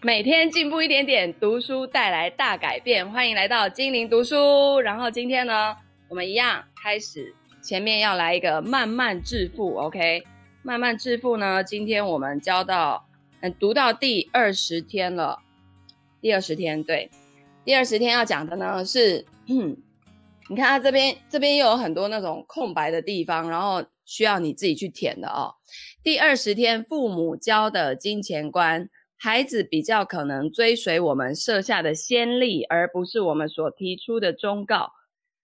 每天进步一点点，读书带来大改变。欢迎来到精灵读书。然后今天呢，我们一样开始，前面要来一个慢慢致富，OK？慢慢致富呢，今天我们教到，嗯，读到第二十天了。第二十天，对，第二十天要讲的呢是，你看它这边这边又有很多那种空白的地方，然后需要你自己去填的哦。第二十天，父母教的金钱观，孩子比较可能追随我们设下的先例，而不是我们所提出的忠告。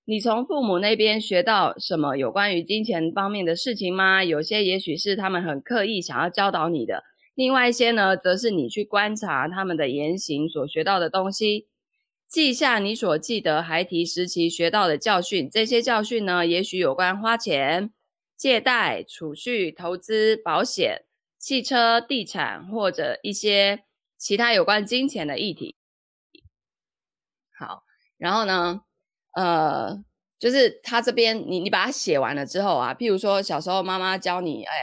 你从父母那边学到什么有关于金钱方面的事情吗？有些也许是他们很刻意想要教导你的。另外一些呢，则是你去观察他们的言行所学到的东西，记下你所记得孩提时期学到的教训。这些教训呢，也许有关花钱、借贷、储蓄、投资、保险、汽车、地产，或者一些其他有关金钱的议题。好，然后呢，呃，就是他这边，你你把它写完了之后啊，譬如说小时候妈妈教你，哎。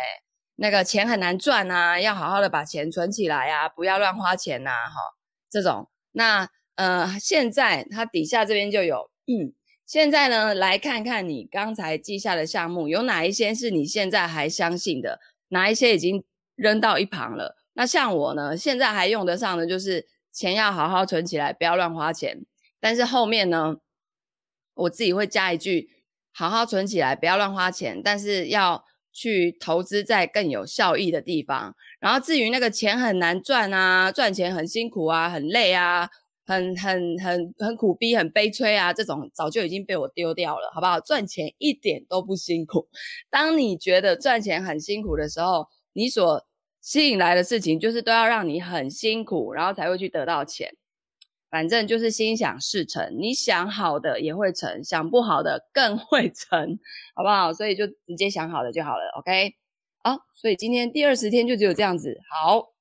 那个钱很难赚啊，要好好的把钱存起来啊，不要乱花钱呐，哈，这种。那呃，现在它底下这边就有，嗯，现在呢，来看看你刚才记下的项目，有哪一些是你现在还相信的，哪一些已经扔到一旁了。那像我呢，现在还用得上的就是钱要好好存起来，不要乱花钱。但是后面呢，我自己会加一句，好好存起来，不要乱花钱，但是要。去投资在更有效益的地方，然后至于那个钱很难赚啊，赚钱很辛苦啊，很累啊，很很很很苦逼，很悲催啊，这种早就已经被我丢掉了，好不好？赚钱一点都不辛苦。当你觉得赚钱很辛苦的时候，你所吸引来的事情就是都要让你很辛苦，然后才会去得到钱。反正就是心想事成，你想好的也会成，想不好的更会成，好不好？所以就直接想好了就好了，OK？好，所以今天第二十天就只有这样子。好，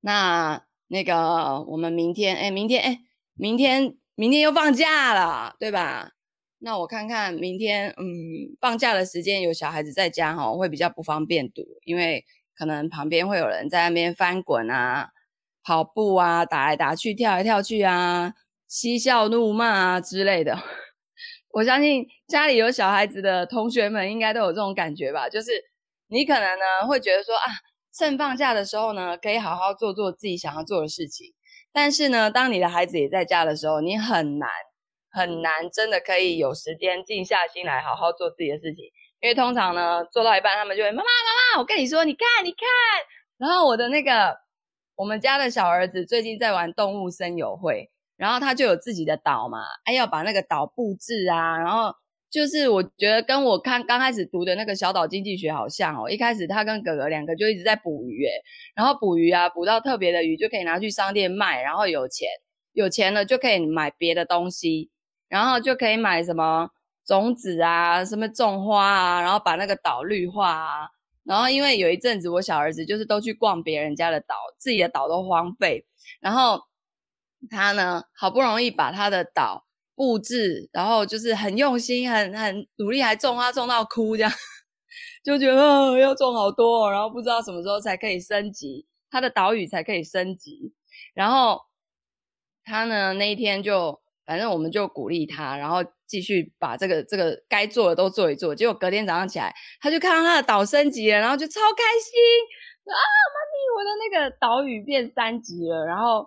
那那个我们明天，哎，明天，哎，明天，明天又放假了，对吧？那我看看明天，嗯，放假的时间有小孩子在家哈，会比较不方便读，因为可能旁边会有人在那边翻滚啊。跑步啊，打来打去，跳来跳去啊，嬉笑怒骂啊之类的。我相信家里有小孩子的同学们应该都有这种感觉吧？就是你可能呢会觉得说啊，趁放假的时候呢，可以好好做做自己想要做的事情。但是呢，当你的孩子也在家的时候，你很难很难真的可以有时间静下心来好好做自己的事情。因为通常呢，做到一半他们就会妈妈妈妈，我跟你说，你看你看，然后我的那个。我们家的小儿子最近在玩动物森友会，然后他就有自己的岛嘛，哎，要把那个岛布置啊，然后就是我觉得跟我看刚开始读的那个小岛经济学好像哦，一开始他跟哥哥两个就一直在捕鱼，哎，然后捕鱼啊，捕到特别的鱼就可以拿去商店卖，然后有钱，有钱了就可以买别的东西，然后就可以买什么种子啊，什么种花啊，然后把那个岛绿化啊。然后，因为有一阵子，我小儿子就是都去逛别人家的岛，自己的岛都荒废。然后他呢，好不容易把他的岛布置，然后就是很用心、很很努力，还种花种到哭这样，就觉得、要种好多、哦，然后不知道什么时候才可以升级，他的岛屿才可以升级。然后他呢，那一天就。反正我们就鼓励他，然后继续把这个这个该做的都做一做。结果隔天早上起来，他就看到他的岛升级了，然后就超开心啊！妈咪，我的那个岛屿变三级了。然后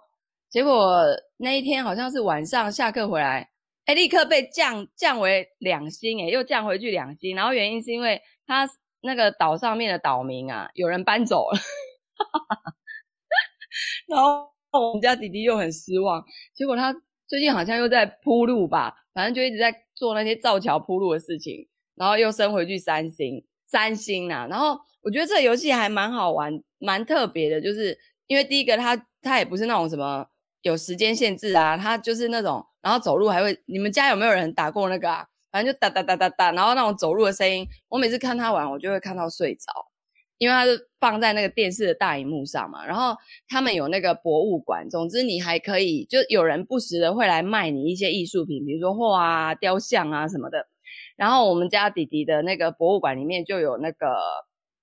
结果那一天好像是晚上下课回来，哎，立刻被降降为两星，哎，又降回去两星。然后原因是因为他那个岛上面的岛民啊，有人搬走了，然后我们家弟弟又很失望。结果他。最近好像又在铺路吧，反正就一直在做那些造桥铺路的事情，然后又升回去三星，三星啊。然后我觉得这个游戏还蛮好玩，蛮特别的，就是因为第一个它它也不是那种什么有时间限制啊，它就是那种，然后走路还会，你们家有没有人打过那个啊？反正就哒哒哒哒哒，然后那种走路的声音，我每次看他玩，我就会看到睡着。因为它是放在那个电视的大荧幕上嘛，然后他们有那个博物馆，总之你还可以，就有人不时的会来卖你一些艺术品，比如说画啊、雕像啊什么的。然后我们家弟弟的那个博物馆里面就有那个，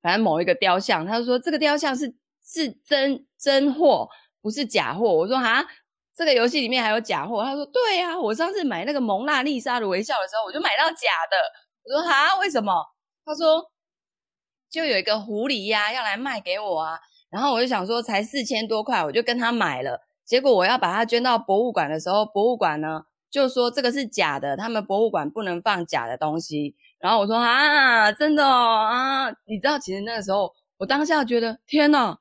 反正某一个雕像，他就说这个雕像是是真真货，不是假货。我说哈，这个游戏里面还有假货？他说对呀、啊，我上次买那个蒙娜丽莎的微笑的时候，我就买到假的。我说哈，为什么？他说就有一个狐狸呀、要来卖给我啊。然后我就想说，才四千多块，我就跟他买了。结果我要把它捐到博物馆的时候，博物馆呢就说这个是假的，他们博物馆不能放假的东西。然后我说啊，真的哦啊，你知道，其实那个时候我当下觉得，天哪，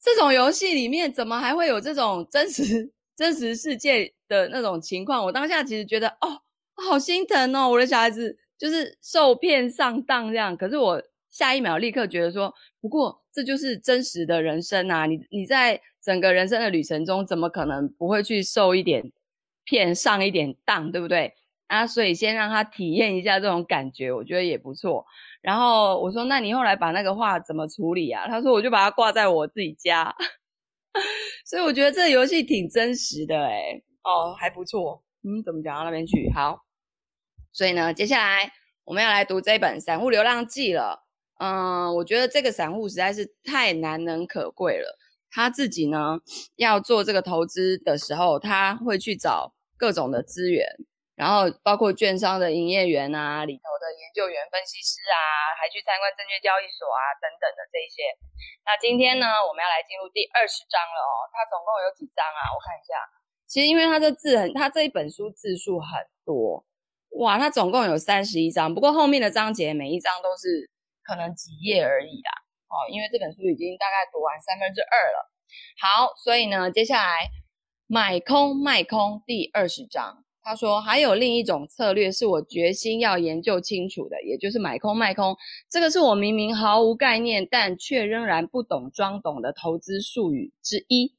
这种游戏里面怎么还会有这种真实真实世界的那种情况？我当下其实觉得，哦，好心疼哦，我的小孩子就是受骗上当这样。可是我下一秒立刻觉得说，不过这就是真实的人生啊，你你在整个人生的旅程中，怎么可能不会去受一点骗上一点当，对不对？啊，所以先让他体验一下这种感觉，我觉得也不错。然后我说：“那你后来把那个画怎么处理啊？”他说：“我就把它挂在我自己家。”所以我觉得这个游戏挺真实的，诶哦，还不错。嗯，怎么讲到那边去？好，所以呢，接下来我们要来读这本《散户流浪记》了。嗯，我觉得这个散户实在是太难能可贵了。他自己呢要做这个投资的时候，他会去找各种的资源。然后包括券商的营业员啊，里头的研究员、分析师啊，还去参观证券交易所啊等等的这些。那今天呢，我们要来进入第二十章了哦。它总共有几章啊？我看一下。其实因为它这字很，它这一本书字数很多，哇，它总共有三十一章。不过后面的章节每一章都是可能几页而已啦。哦，因为这本书已经大概读完三分之二了。好，所以呢，接下来买空卖空第二十章。他说：“还有另一种策略是我决心要研究清楚的，也就是买空卖空。这个是我明明毫无概念，但却仍然不懂装懂的投资术语之一。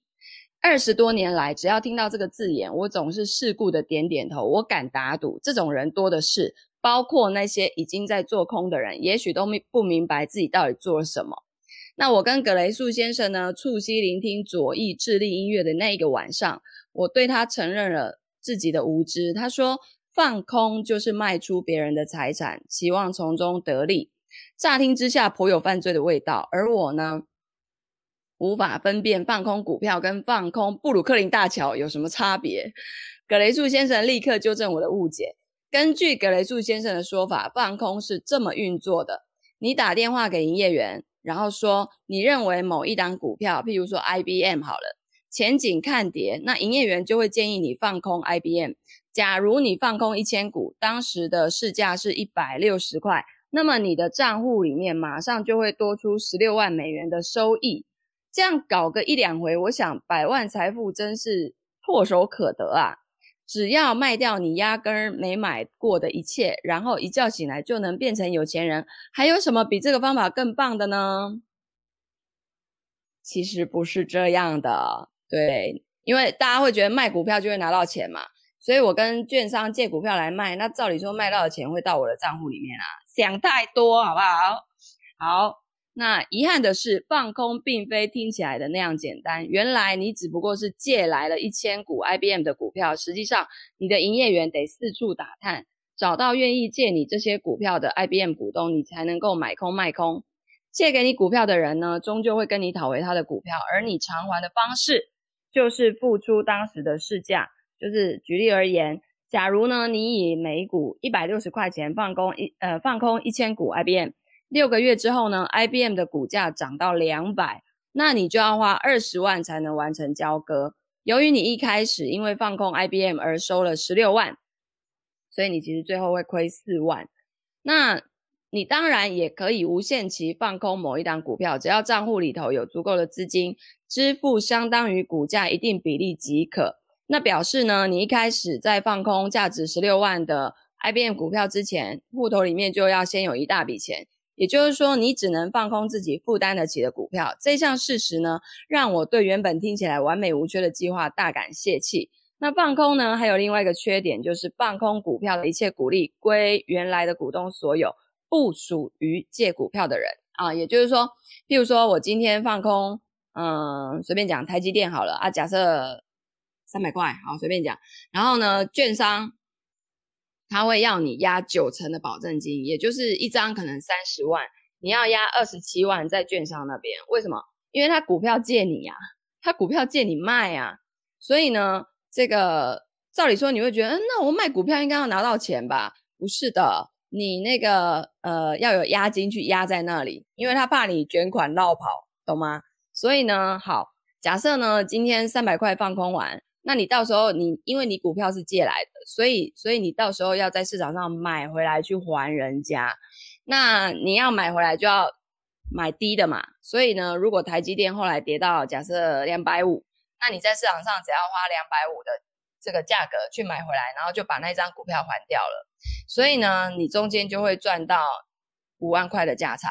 二十多年来，只要听到这个字眼，我总是世故的点点头。我敢打赌，这种人多的是，包括那些已经在做空的人，也许都不明白自己到底做了什么。那我跟葛雷素先生呢，促膝聆听左翼智力音乐的那一个晚上，我对他承认了。”自己的无知，他说放空就是卖出别人的财产，期望从中得利。乍听之下颇有犯罪的味道，而我呢，无法分辨放空股票跟放空布鲁克林大桥有什么差别。葛雷素先生立刻纠正我的误解。根据葛雷素先生的说法，放空是这么运作的：你打电话给营业员，然后说你认为某一档股票，譬如说 IBM 好了。前景看跌，那营业员就会建议你放空 IBM。假如你放空一千股，当时的市价是一百六十块，那么你的账户里面马上就会多出十六万美元的收益。这样搞个一两回，我想百万财富真是唾手可得啊！只要卖掉你压根儿没买过的一切，然后一觉醒来就能变成有钱人，还有什么比这个方法更棒的呢？其实不是这样的。对，因为大家会觉得卖股票就会拿到钱嘛，所以我跟券商借股票来卖，那照理说卖到的钱会到我的账户里面啊，想太多好不好？好，那遗憾的是，放空并非听起来的那样简单。原来你只不过是借来了一千股 IBM 的股票，实际上你的营业员得四处打探，找到愿意借你这些股票的 IBM 股东，你才能够买空卖空。借给你股票的人呢，终究会跟你讨回他的股票，而你偿还的方式。就是付出当时的市价，就是举例而言，假如呢，你以每股一百六十块钱放空一呃放空一千股 IBM，六个月之后呢，IBM 的股价涨到两百，那你就要花二十万才能完成交割。由于你一开始因为放空 IBM 而收了十六万，所以你其实最后会亏四万。那你当然也可以无限期放空某一档股票，只要账户里头有足够的资金，支付相当于股价一定比例即可。那表示呢，你一开始在放空价值十六万的 IBM 股票之前，户头里面就要先有一大笔钱。也就是说，你只能放空自己负担得起的股票。这项事实呢，让我对原本听起来完美无缺的计划大感泄气。那放空呢，还有另外一个缺点，就是放空股票的一切股利归原来的股东所有。不属于借股票的人啊，也就是说，譬如说我今天放空，嗯，随便讲台积电好了啊，假设三百块，好，随便讲。然后呢，券商他会要你押九成的保证金，也就是一张可能三十万，你要押二十七万在券商那边。为什么？因为他股票借你呀，他股票借你卖啊，所以呢，这个照理说你会觉得，嗯，那我卖股票应该要拿到钱吧？不是的，你那个呃要有押金去押在那里，因为他怕你卷款落跑，懂吗？所以呢，好，假设呢今天三百块放空完，那你到时候你因为你股票是借来的，所以所以你到时候要在市场上买回来去还人家，那你要买回来就要。买低的嘛，所以呢，如果台积电后来跌到假设两百五，那你在市场上只要花两百五的这个价格去买回来，然后就把那张股票还掉了，所以呢，你中间就会赚到五万块的价差。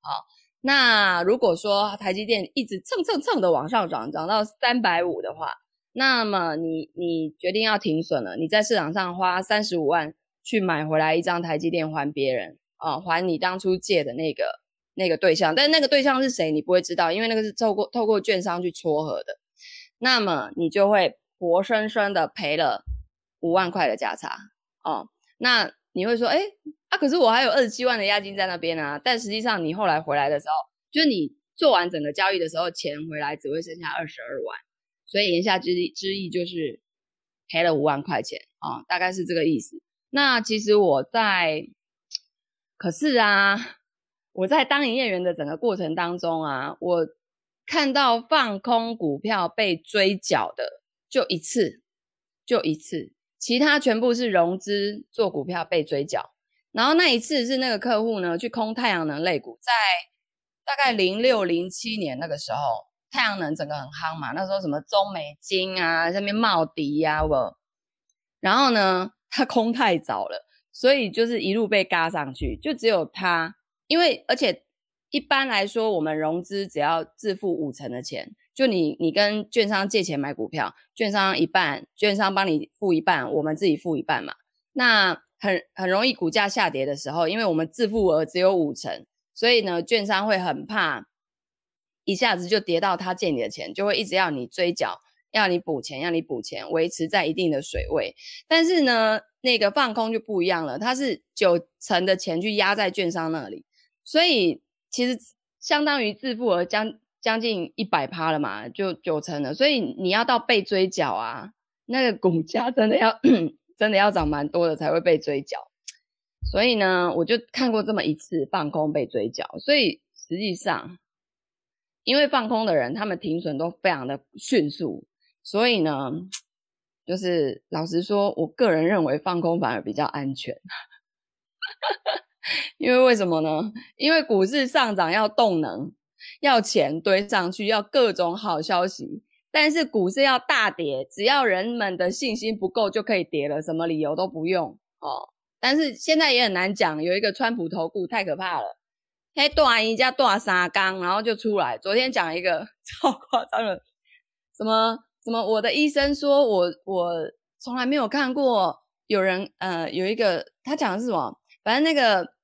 好，那如果说台积电一直蹭蹭蹭的往上涨，涨到三百五的话，那么你你决定要停损了，你在市场上花三十五万去买回来一张台积电还别人啊，还你当初借的那个。那个对象，但那个对象是谁，你不会知道，因为那个是透过透过券商去撮合的，那么你就会活生生的赔了五万块的价差哦。那你会说，哎，啊，可是我还有二十七万的押金在那边啊。但实际上你后来回来的时候，就是你做完整个交易的时候，钱回来只会剩下二十二万，所以言下之意之意就是赔了五万块钱啊，哦，大概是这个意思。那其实我在，可是啊。我在当营业员的整个过程当中啊，我看到放空股票被追缴的就一次，就一次，其他全部是融资做股票被追缴。然后那一次是那个客户呢去空太阳能类股，在大概零六零七年那个时候，太阳能整个很夯嘛，那时候什么中美金啊，下面茂迪呀，我，然后呢 他空太早了，所以就是一路被嘎上去，就只有他。因为而且一般来说，我们融资只要自付五成的钱，就你你跟券商借钱买股票，券商一半，券商帮你付一半，我们自己付一半嘛。那很很容易股价下跌的时候，因为我们自付额只有五成，所以呢，券商会很怕一下子就跌到他借你的钱，就会一直要你追缴，要你补钱，要你补钱，维持在一定的水位。但是呢，那个放空就不一样了，它是九成的钱去压在券商那里。所以其实相当于自付额将将近一百趴了嘛，就九成了。所以你要到被追缴啊，那个股价真的要 真的要涨蛮多的才会被追缴。所以呢，我就看过这么一次放空被追缴。所以实际上，因为放空的人他们停损都非常的迅速，所以呢，就是老实说，我个人认为放空反而比较安全。因为为什么呢？因为股市上涨要动能，要钱堆上去，要各种好消息。但是股市要大跌，只要人们的信心不够就可以跌了，什么理由都不用哦。但是现在也很难讲，有一个川普投顾太可怕了，嘿，断一家断三缸，然后就出来。昨天讲一个超夸张的，什么什么，我的医生说我我从来没有看过有人呃有一个他讲的是什么？反正那个，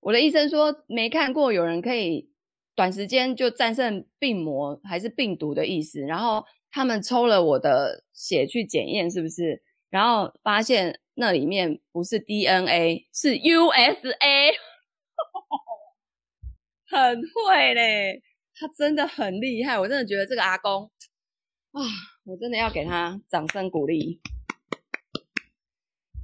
我的医生说没看过有人可以短时间就战胜病魔还是病毒的意思。然后他们抽了我的血去检验，是不是？然后发现那里面不是 DNA，是 USA，很会嘞，他真的很厉害。我真的觉得这个阿公啊，我真的要给他掌声鼓励。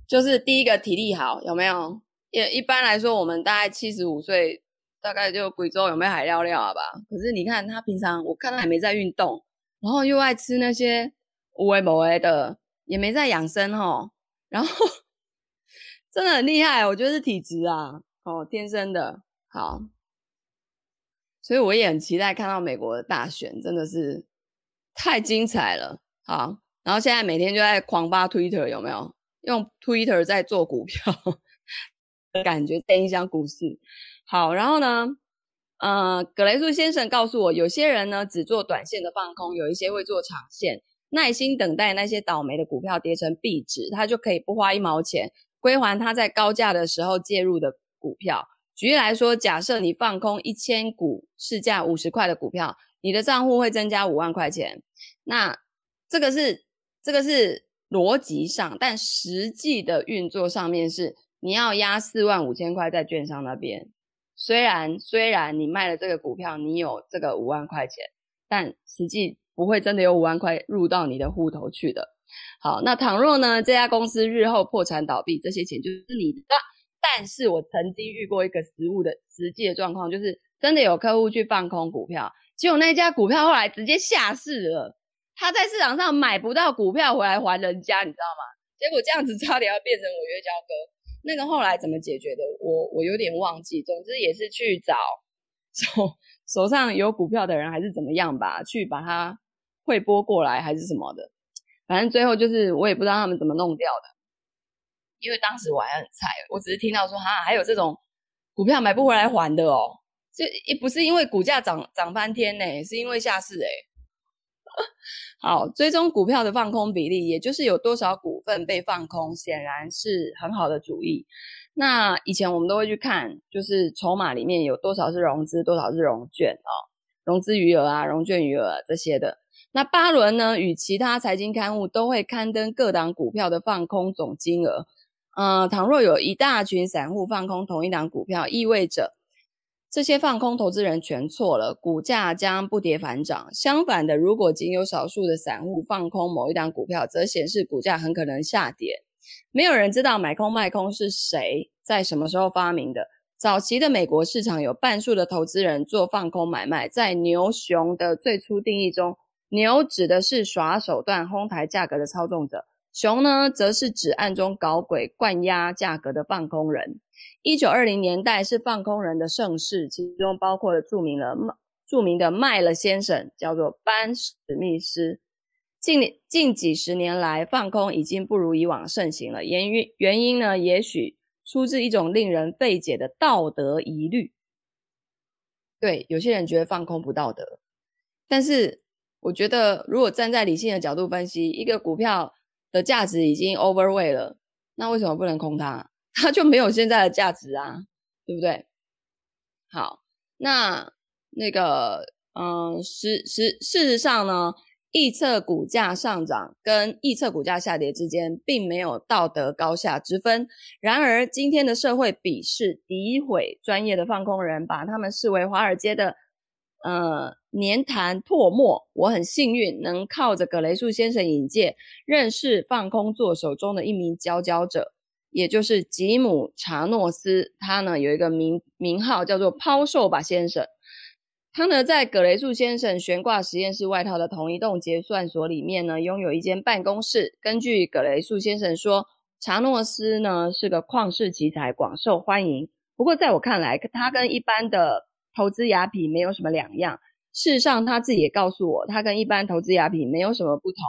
就是第一个体力好，有没有？也一般来说，我们大概七十五岁，大概就贵州有没有海尿尿啊吧？可是你看他平常，我看他还没在运动，然后又爱吃那些无为某为的，也没在养生哦。然后 真的很厉害，我觉得是体质啊，哦，天生的。好，所以我也很期待看到美国的大选，真的是太精彩了。好，然后现在每天就在狂发 Twitter，有没有？用 Twitter 在做股票。感觉在影响股市。好，然后呢，呃，葛雷素先生告诉我，有些人呢只做短线的放空，有一些会做长线，耐心等待那些倒霉的股票跌成壁纸，他就可以不花一毛钱归还他在高价的时候介入的股票。举例来说，假设你放空一千股市价五十块的股票，你的账户会增加五万块钱。那这个是这个是逻辑上，但实际的运作上面是。你要押四万五千块在券商那边，虽然虽然你卖了这个股票，你有这个五万块钱，但实际不会真的有五万块入到你的户头去的。好，那倘若呢，这家公司日后破产倒闭，这些钱就是你的。但是我曾经遇过一个实物的实际的状况，就是真的有客户去放空股票，结果那家股票后来直接下市了，他在市场上买不到股票回来还人家，你知道吗？结果这样子差点要变成违约交割。那个后来怎么解决的？我我有点忘记。总之也是去找手手上有股票的人，还是怎么样吧，去把它汇拨过来，还是什么的。反正最后就是我也不知道他们怎么弄掉的，因为当时我还很菜，我只是听到说哈还有这种股票买不回来还的哦，这也不是因为股价涨涨翻天呢，是因为下市诶 好，追踪股票的放空比例，也就是有多少股份被放空，显然是很好的主意。那以前我们都会去看，就是筹码里面有多少是融资，多少是融券哦，融资余额啊，融券余额这些的。那巴伦呢，与其他财经刊物都会刊登各档股票的放空总金额。呃，倘若有一大群散户放空同一档股票，意味着。这些放空投资人全错了，股价将不跌反涨。相反的，如果仅有少数的散户放空某一档股票，则显示股价很可能下跌。没有人知道买空卖空是谁在什么时候发明的。早期的美国市场有半数的投资人做放空买卖。在牛熊的最初定义中，牛指的是耍手段哄抬价格的操纵者，熊呢，则是指暗中搞鬼灌压价格的放空人。一九二零年代是放空人的盛世，其中包括了著名的著名的麦勒先生，叫做班史密斯。近近几十年来，放空已经不如以往盛行了。原因原因呢，也许出自一种令人费解的道德疑虑。对，有些人觉得放空不道德，但是我觉得，如果站在理性的角度分析，一个股票的价值已经 overweight 了，那为什么不能空它？它就没有现在的价值啊，对不对？好，那那个，嗯，实实事实上呢，预测股价上涨跟预测股价下跌之间，并没有道德高下之分。然而，今天的社会鄙视、诋毁专业的放空人，把他们视为华尔街的呃黏痰唾沫。我很幸运，能靠着葛雷素先生引荐，认识放空座手中的一名佼佼者。也就是吉姆·查诺斯，他呢有一个名名号叫做“抛售吧先生”。他呢在葛雷素先生悬挂实验室外套的同一栋结算所里面呢，拥有一间办公室。根据葛雷素先生说，查诺斯呢是个旷世奇才，广受欢迎。不过在我看来，他跟一般的投资雅痞没有什么两样。事实上，他自己也告诉我，他跟一般投资雅痞没有什么不同。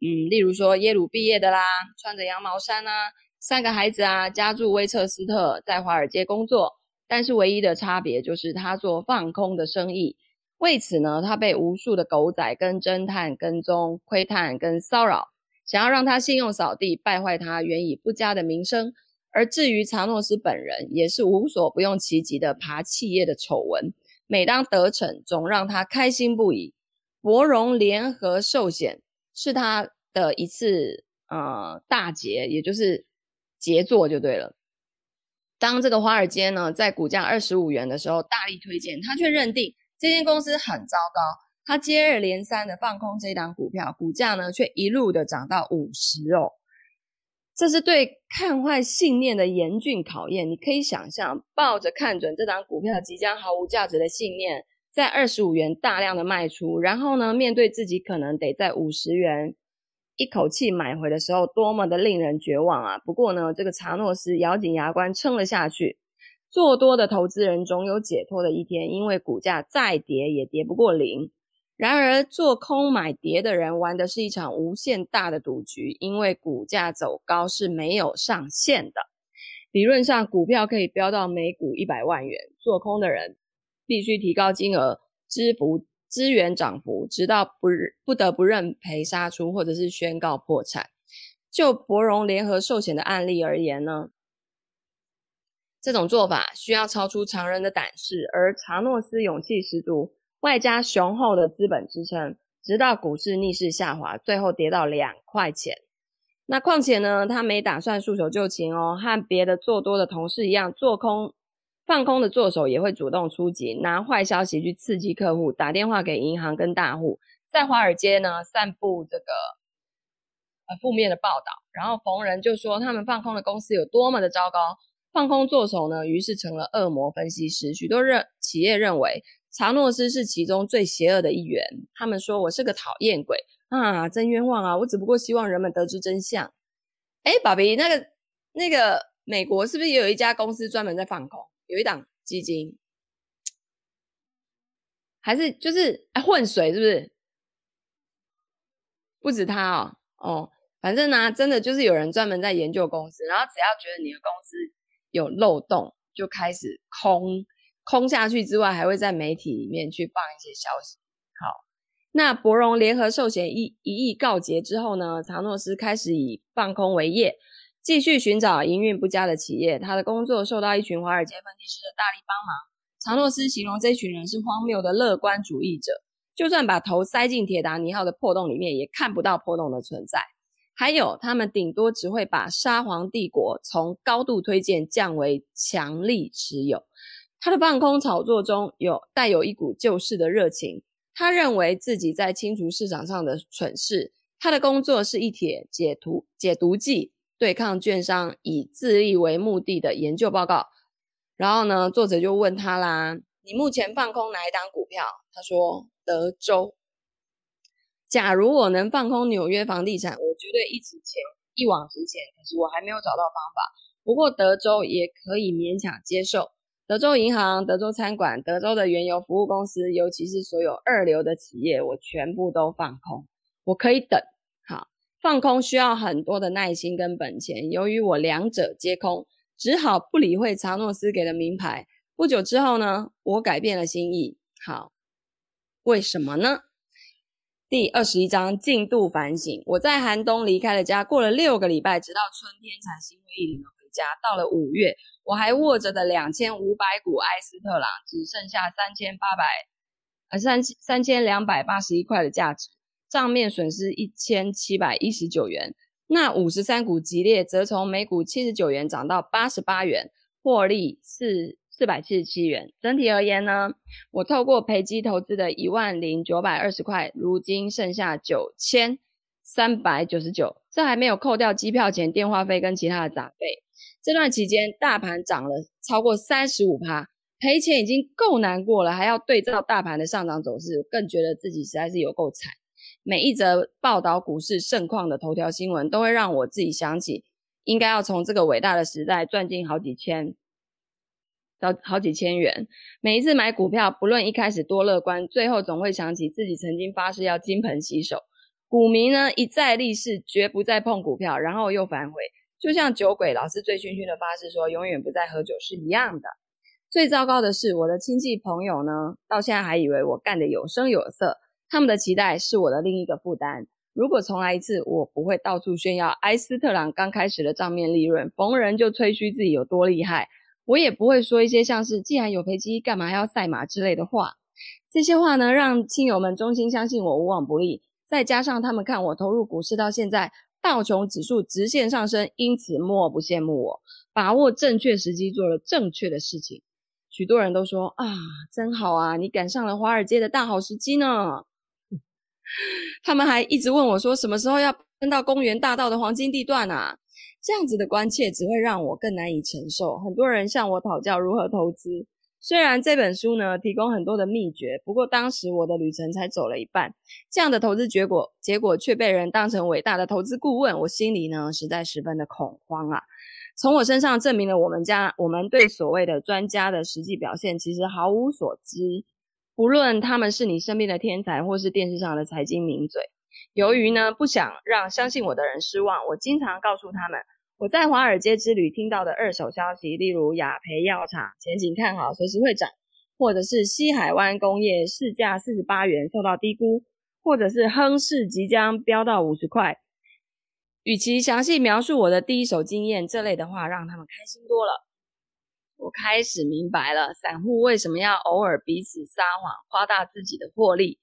嗯，例如说耶鲁毕业的啦，穿着羊毛衫啊。三个孩子啊，家住威彻斯特，在华尔街工作，但是唯一的差别就是他做放空的生意。为此呢，他被无数的狗仔跟侦探跟踪、窥探跟骚扰，想要让他信用扫地，败坏他原已不佳的名声。而至于查诺斯本人，也是无所不用其极的爬企业的丑闻，每当得逞，总让他开心不已。博荣联合寿险是他的一次呃大劫，也就是。杰作就对了。当这个华尔街呢，在股价二十五元的时候大力推荐，他却认定这间公司很糟糕。他接二连三的放空这档股票，股价呢却一路的涨到五十哦。这是对看坏信念的严峻考验。你可以想象，抱着看准这档股票即将毫无价值的信念，在二十五元大量的卖出，然后呢，面对自己可能得在五十元。一口气买回的时候，多么的令人绝望啊！不过呢，这个查诺斯咬紧牙关撑了下去。做多的投资人总有解脱的一天，因为股价再跌也跌不过零。然而，做空买跌的人玩的是一场无限大的赌局，因为股价走高是没有上限的。理论上，股票可以飙到每股一百万元，做空的人必须提高金额支付。资源涨幅，直到不不得不认赔杀出，或者是宣告破产。就博荣联合寿险的案例而言呢，这种做法需要超出常人的胆识，而查诺斯勇气十足，外加雄厚的资本支撑，直到股市逆势下滑，最后跌到两块钱。那况且呢，他没打算束手就擒哦，和别的做多的同事一样，做空放空的做手也会主动出击，拿坏消息去刺激客户，打电话给银行跟大户，在华尔街呢散布这个呃负面的报道，然后逢人就说他们放空的公司有多么的糟糕。放空作手呢，于是成了恶魔分析师。许多认企业认为查诺斯是其中最邪恶的一员。他们说我是个讨厌鬼啊，真冤枉啊！我只不过希望人们得知真相。哎，宝贝，那个那个美国是不是也有一家公司专门在放空？有一档基金，还是就是哎混水是不是？不止他哦哦，反正呢、真的就是有人专门在研究公司，然后只要觉得你的公司有漏洞，就开始空空下去之外，还会在媒体里面去放一些消息。好，那博荣联合寿险一一役告捷之后呢，查诺斯开始以放空为业。继续寻找营运不佳的企业，他的工作受到一群华尔街分析师的大力帮忙。查诺斯形容这群人是荒谬的乐观主义者，就算把头塞进铁达尼号的破洞里面，也看不到破洞的存在。还有，他们顶多只会把沙皇帝国从高度推荐降为强力持有。他的放空炒作中有带有一股救市的热情，他认为自己在清除市场上的蠢事。他的工作是一帖解图解毒剂。对抗券商以自利为目的的研究报告，然后呢，作者就问他啦：“你目前放空哪一档股票？”他说：“德州。”假如我能放空纽约房地产，我绝对一直钱一往直前。可是我还没有找到方法。不过德州也可以勉强接受。德州银行、德州餐馆、德州的原油服务公司，尤其是所有二流的企业，我全部都放空。我可以等。好放空需要很多的耐心跟本钱，由于我两者皆空，只好不理会查诺斯给的明牌。不久之后呢，我改变了心意。好，为什么呢？第二十一章进度反省。我在寒冬离开了家，过了六个礼拜，直到春天才心灰意冷家。到了五月，我还握着的两千五百股埃斯特朗只剩下三千八百，呃三三千两百八十一块的价值。账面损失一千七百一十九元，那五十三股吉列则从每股七十九元涨到八十八元，获利是四百七十七元。整体而言呢，我透过赔基投资的一万零九百二十块，如今剩下九千三百九十九，这还没有扣掉机票钱、电话费跟其他的杂费。这段期间，大盘涨了超过三十五趴，赔钱已经够难过了，还要对照大盘的上涨走势，更觉得自己实在是有够惨。每一则报道股市盛况的头条新闻，都会让我自己想起，应该要从这个伟大的时代赚进好几千，好好几千元。每一次买股票，不论一开始多乐观，最后总会想起自己曾经发誓要金盆洗手。股民呢，一再立誓绝不再碰股票，然后又反悔，就像酒鬼老是醉醺醺的发誓说永远不再喝酒是一样的。最糟糕的是，我的亲戚朋友呢，到现在还以为我干得有声有色。他们的期待是我的另一个负担。如果重来一次，我不会到处炫耀埃斯特朗刚开始的账面利润，逢人就吹嘘自己有多厉害。我也不会说一些像是“既然有飞机，干嘛还要赛马”之类的话。这些话呢，让亲友们衷心相信我无往不利。再加上他们看我投入股市到现在，道琼指数直线上升，因此莫不羡慕我把握正确时机做了正确的事情。许多人都说啊，真好啊，你赶上了华尔街的大好时机呢。他们还一直问我，说什么时候要搬到公园大道的黄金地段啊？这样子的关切只会让我更难以承受。很多人向我讨教如何投资，虽然这本书呢提供很多的秘诀，不过当时我的旅程才走了一半，这样的投资结果结果却被人当成伟大的投资顾问，我心里呢实在十分的恐慌啊！从我身上证明了我们家我们对所谓的专家的实际表现其实毫无所知。不论他们是你身边的天才，或是电视上的财经名嘴，由于呢不想让相信我的人失望，我经常告诉他们我在华尔街之旅听到的二手消息，例如雅培药厂前景看好，随时会涨，或者是西海湾工业市价四十八元受到低估，或者是亨氏即将飙到五十块。与其详细描述我的第一手经验，这类的话让他们开心多了。我开始明白了，散户为什么要偶尔彼此撒谎，夸大自己的获利。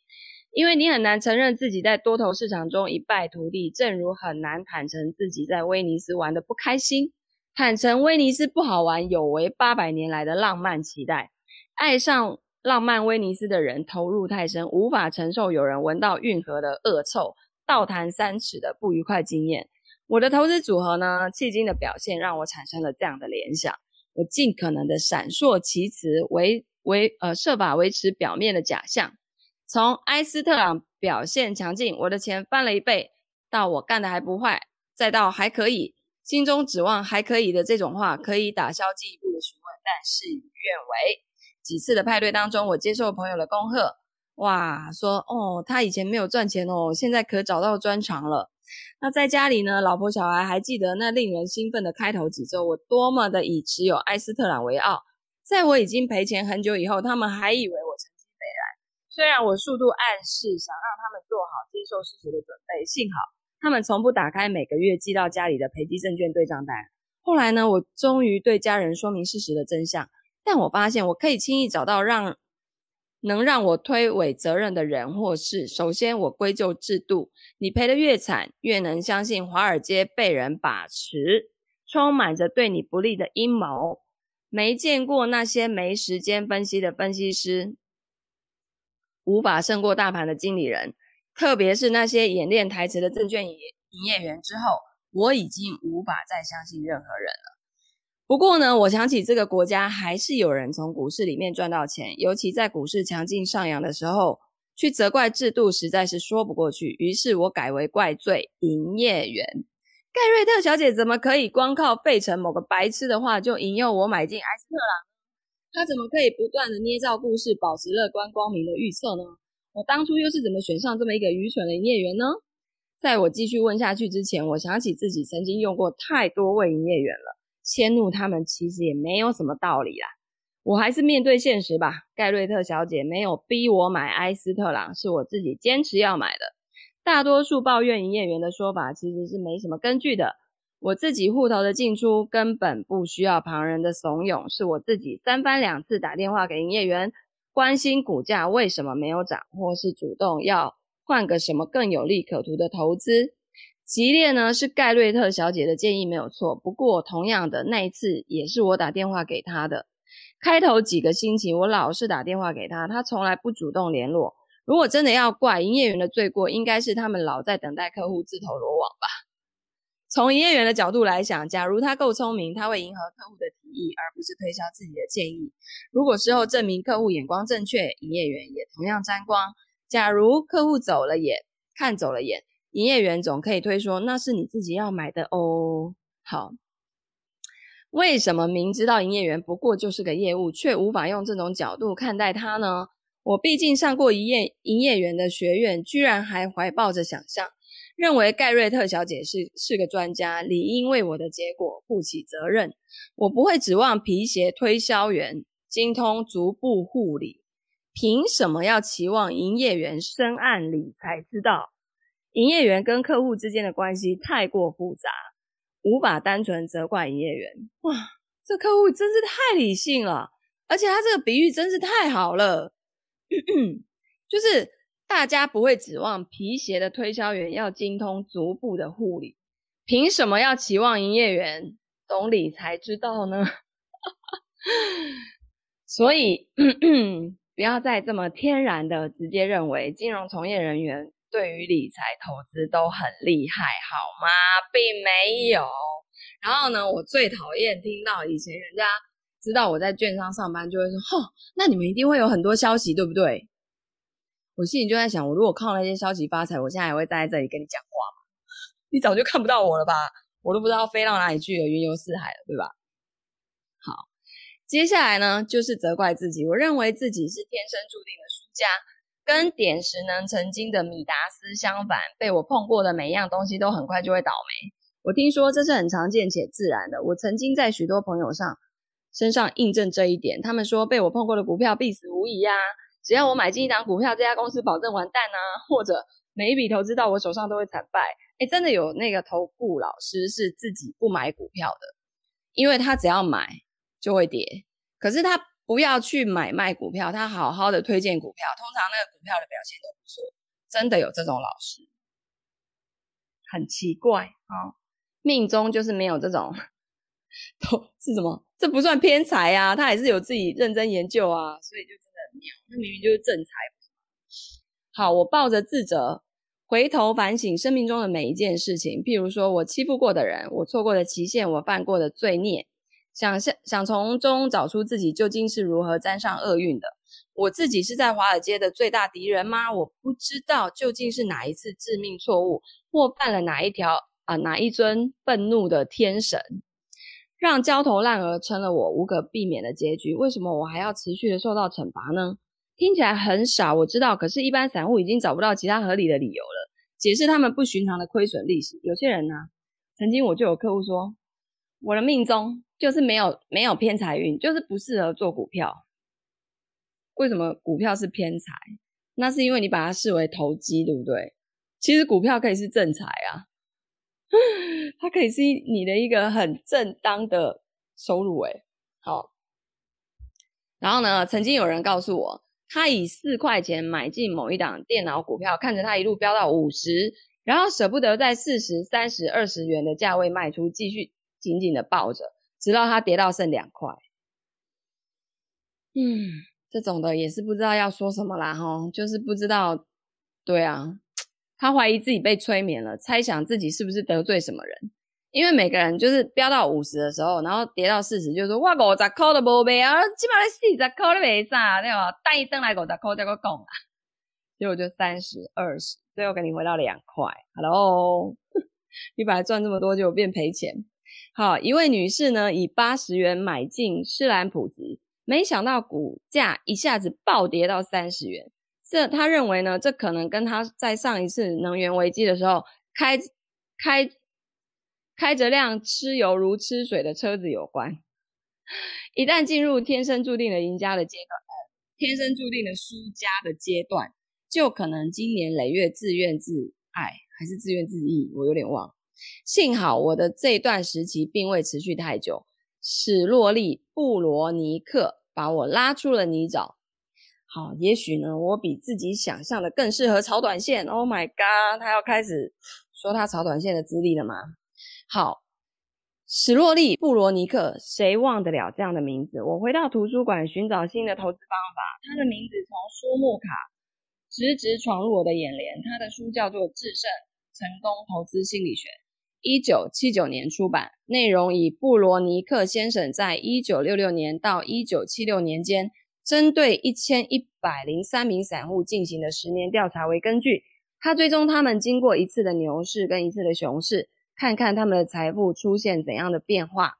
因为你很难承认自己在多头市场中一败涂地，正如很难坦诚自己在威尼斯玩得不开心。坦诚，威尼斯不好玩，有违八百年来的浪漫期待。爱上浪漫威尼斯的人投入太深，无法承受有人闻到运河的恶臭，倒弹三尺的不愉快经验。我的投资组合呢，迄今的表现让我产生了这样的联想。我尽可能的闪烁其词，维维呃设法维持表面的假象。从埃斯特朗表现强劲，我的钱翻了一倍，到我干的还不坏，再到还可以。心中指望还可以的这种话，可以打消进一步的询问，但事与愿违。几次的派对当中，我接受朋友的恭贺，哇，说哦，他以前没有赚钱哦，现在可找到专长了。那在家里呢，老婆小孩还记得那令人兴奋的开头几周，我多么的以持有埃斯特朗为傲。在我已经赔钱很久以后，他们还以为我成。虽然我数度暗示想让他们做好接受事实的准备，幸好。他们从不打开每个月寄到家里的赔基证券对账单。后来呢，我终于对家人说明事实的真相。但我发现，我可以轻易找到让能让我推诿责任的人或事。首先，我归咎制度。你赔得越惨，越能相信华尔街被人把持，充满着对你不利的阴谋。没见过那些没时间分析的分析师，无法胜过大盘的经理人。特别是那些演练台词的证券营业员之后，我已经无法再相信任何人了。不过呢，我想起这个国家还是有人从股市里面赚到钱，尤其在股市强劲上扬的时候，去责怪制度实在是说不过去。于是我改为怪罪营业员。盖瑞特小姐怎么可以光靠费城某个白痴的话就引诱我买进埃斯特朗？他怎么可以不断的捏造故事，保持乐观光明的预测呢？我当初又是怎么选上这么一个愚蠢的营业员呢？在我继续问下去之前，我想起自己曾经用过太多位营业员了，迁怒他们其实也没有什么道理啦。我还是面对现实吧。盖瑞特小姐没有逼我买埃斯特朗，是我自己坚持要买的。大多数抱怨营业员的说法其实是没什么根据的。我自己户头的进出根本不需要旁人的怂恿，是我自己三番两次打电话给营业员。关心股价为什么没有涨，或是主动要换个什么更有利可图的投资。吉列呢，是盖瑞特小姐的建议没有错，不过同样的那一次也是我打电话给她的。开头几个星期我老是打电话给她，她从来不主动联络。如果真的要怪营业员的罪过，应该是他们老在等待客户自投罗网吧。从营业员的角度来想，假如他够聪明，他会迎合客户的提议，而不是推销自己的建议。如果事后证明客户眼光正确，营业员也同样沾光。假如客户走了眼，看走了眼，营业员总可以推说那是你自己要买的哦。好，为什么明知道营业员不过就是个业务，却无法用这种角度看待他呢？我毕竟上过营业营业员的学院，居然还怀抱着想象。认为盖瑞特小姐是是个专家，理应为我的结果负起责任。我不会指望皮鞋推销员精通足部护理，凭什么要期望营业员深谙理财之道？营业员跟客户之间的关系太过复杂，无法单纯责怪营业员。哇，这客户真是太理性了，而且他这个比喻真是太好了，就是。大家不会指望皮鞋的推销员要精通足部的护理，凭什么要期望营业员懂理财之道呢？所以，不要再这么天然的直接认为金融从业人员对于理财投资都很厉害，好吗？并没有。然后呢，我最讨厌听到以前人家知道我在券商上班，就会说：“吼，那你们一定会有很多消息，对不对？”我心里就在想，我如果靠那些消息发财，我现在还会站在这里跟你讲话吗？你早就看不到我了吧？我都不知道飞到哪里去了，云游四海了，对吧？好，接下来呢，就是责怪自己。我认为自己是天生注定的输家，跟点石能成金的米达斯相反，被我碰过的每一样东西都很快就会倒霉。我听说这是很常见且自然的。我曾经在许多朋友上身上印证这一点，他们说被我碰过的股票必死无疑呀。只要我买进一档股票，这家公司保证完蛋啊！或者每一笔投资到我手上都会惨败。哎，真的有那个投顾老师是自己不买股票的，因为他只要买就会跌。可是他不要去买卖股票，他好好的推荐股票，通常那个股票的表现都不错。真的有这种老师，很奇怪啊，命中就是没有这种 是什么？这不算偏财啊，他还是有自己认真研究啊，所以就那明明就是正财。好，我抱着自责，回头反省生命中的每一件事情，譬如说我欺负过的人，我错过的期限，我犯过的罪孽，想想想从中找出自己究竟是如何沾上厄运的。我自己是在华尔街的最大敌人吗？我不知道究竟是哪一次致命错误，或犯了哪一条啊、哪一尊愤怒的天神，让焦头烂额成了我无可避免的结局。为什么我还要持续的受到惩罚呢？听起来很傻，我知道，可是，一般散户已经找不到其他合理的理由了，解释他们不寻常的亏损历史。有些人呢、曾经我就有客户说，我的命中就是没有没有偏财运，就是不适合做股票。为什么股票是偏财？那是因为你把它视为投机，对不对？其实股票可以是正财啊，它可以是你的一个很正当的收入。诶好。然后呢，曾经有人告诉我，他以四块钱买进某一档电脑股票，看着它一路飙到五十，然后舍不得在四十、三十、二十元的价位卖出，继续紧紧的抱着，直到它跌到剩两块。嗯。这种的也是不知道要说什么啦，吼，就是不知道，对啊，他怀疑自己被催眠了，猜想自己是不是得罪什么人，因为每个人就是飙到五十的时候，然后跌到四十，就说哇五十块都无卖啊，起码四十块都卖啥，对吧？带一灯来五十块再个讲啊，结果就三十二十，最后给你回到两块，Hello，你本来赚这么多，结果变赔钱。好，一位女士呢，以八十元买进诗兰普吉。没想到股价一下子暴跌到三十元，这他认为呢，这可能跟他在上一次能源危机的时候开开开着辆吃油如吃水的车子有关。一旦进入天生注定的赢家的阶段，呃天生注定的输家的阶段，就可能经年累月自怨自艾，还是自怨自艾，我有点忘。幸好我的这段时期并未持续太久。史洛利布罗尼克。把我拉出了泥沼。好，也许呢，我比自己想象的更适合炒短线。Oh my god，他要开始说他炒短线的资历了吗？好，史洛利·布罗尼克，谁忘得了这样的名字？我回到图书馆寻找新的投资方法。他的名字从书目卡直直闯入我的眼帘。他的书叫做《制胜成功投资心理学》。一九七九年出版，内容以布罗尼克先生在一九六六年到一九七六年间，针对一千一百零三名散户进行的十年调查为根据。他追踪他们经过一次的牛市跟一次的熊市，看看他们的财富出现怎样的变化。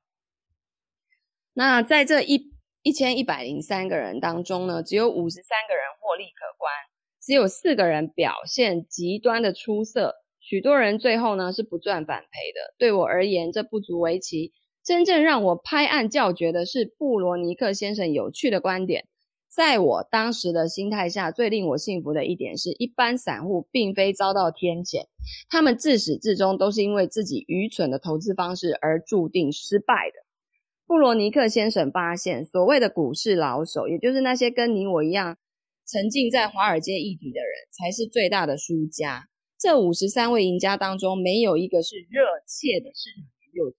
那在这一一千一百零三个人当中呢，只有五十三个人获利可观，只有四个人表现极端的出色。许多人最后呢是不赚反赔的。对我而言，这不足为奇。真正让我拍案叫绝的是布罗尼克先生有趣的观点。在我当时的心态下，最令我幸福的一点是，一般散户并非遭到天谴，他们自始至终都是因为自己愚蠢的投资方式而注定失败的。布罗尼克先生发现，所谓的股市老手，也就是那些跟你我一样沉浸在华尔街议题的人，才是最大的输家。这五十三位赢家当中，没有一个是热切的市场研究者。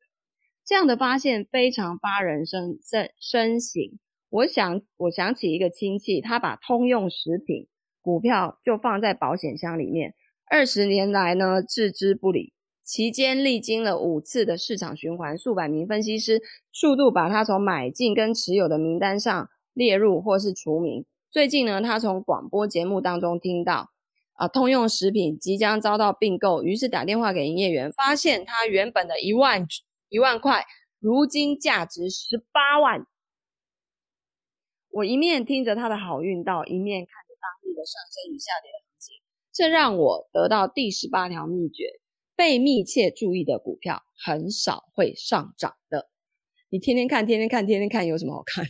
这样的发现非常发人深深深省。我想，我想起一个亲戚，他把通用食品股票就放在保险箱里面，二十年来呢置之不理。期间历经了五次的市场循环，数百名分析师数度把他从买进跟持有的名单上列入或是除名。最近呢，他从广播节目当中听到。啊，通用食品即将遭到并购，于是打电话给营业员，发现他原本的一万一万块，如今价值十八万。我一面听着他的好运道，一面看着当日的上升与下跌的行情，这让我得到第十八条秘诀：被密切注意的股票很少会上涨的。你天天看，天天看，天天看，有什么好看？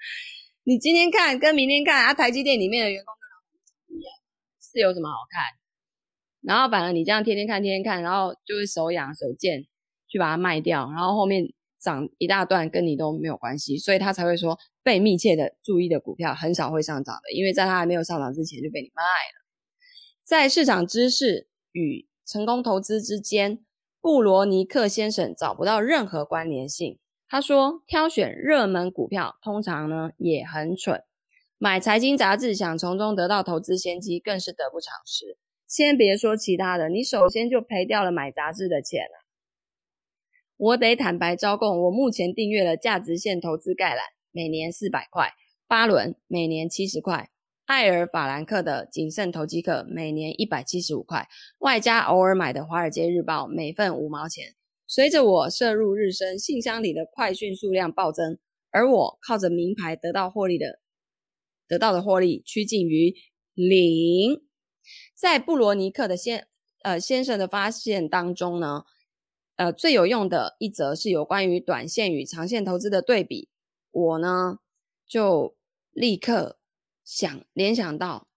你今天看跟明天看啊，台积电里面的员工跟老板一样。是有什么好看？然后反而你这样天天看，天天看，然后就是手痒手贱去把它卖掉，然后后面涨一大段跟你都没有关系，所以他才会说被密切的注意的股票很少会上涨的，因为在它还没有上涨之前就被你卖了。在市场知识与成功投资之间，布罗尼克先生找不到任何关联性。他说，挑选热门股票通常呢也很蠢，买财经杂志想从中得到投资先机更是得不偿失。先别说其他的，你首先就赔掉了买杂志的钱了。我得坦白招供，我目前订阅了价值线投资概览，每年四百块；巴伦每年七十块；艾尔法兰克的谨慎投机客每年一百七十五块，外加偶尔买的《华尔街日报》每份五毛钱。随着我摄入日深，信箱里的快讯数量暴增，而我靠着名牌得到获利的，得到的获利趋近于零。在布罗尼克的先呃先生的发现当中呢，呃最有用的一则是有关于短线与长线投资的对比。我呢就立刻想联想到。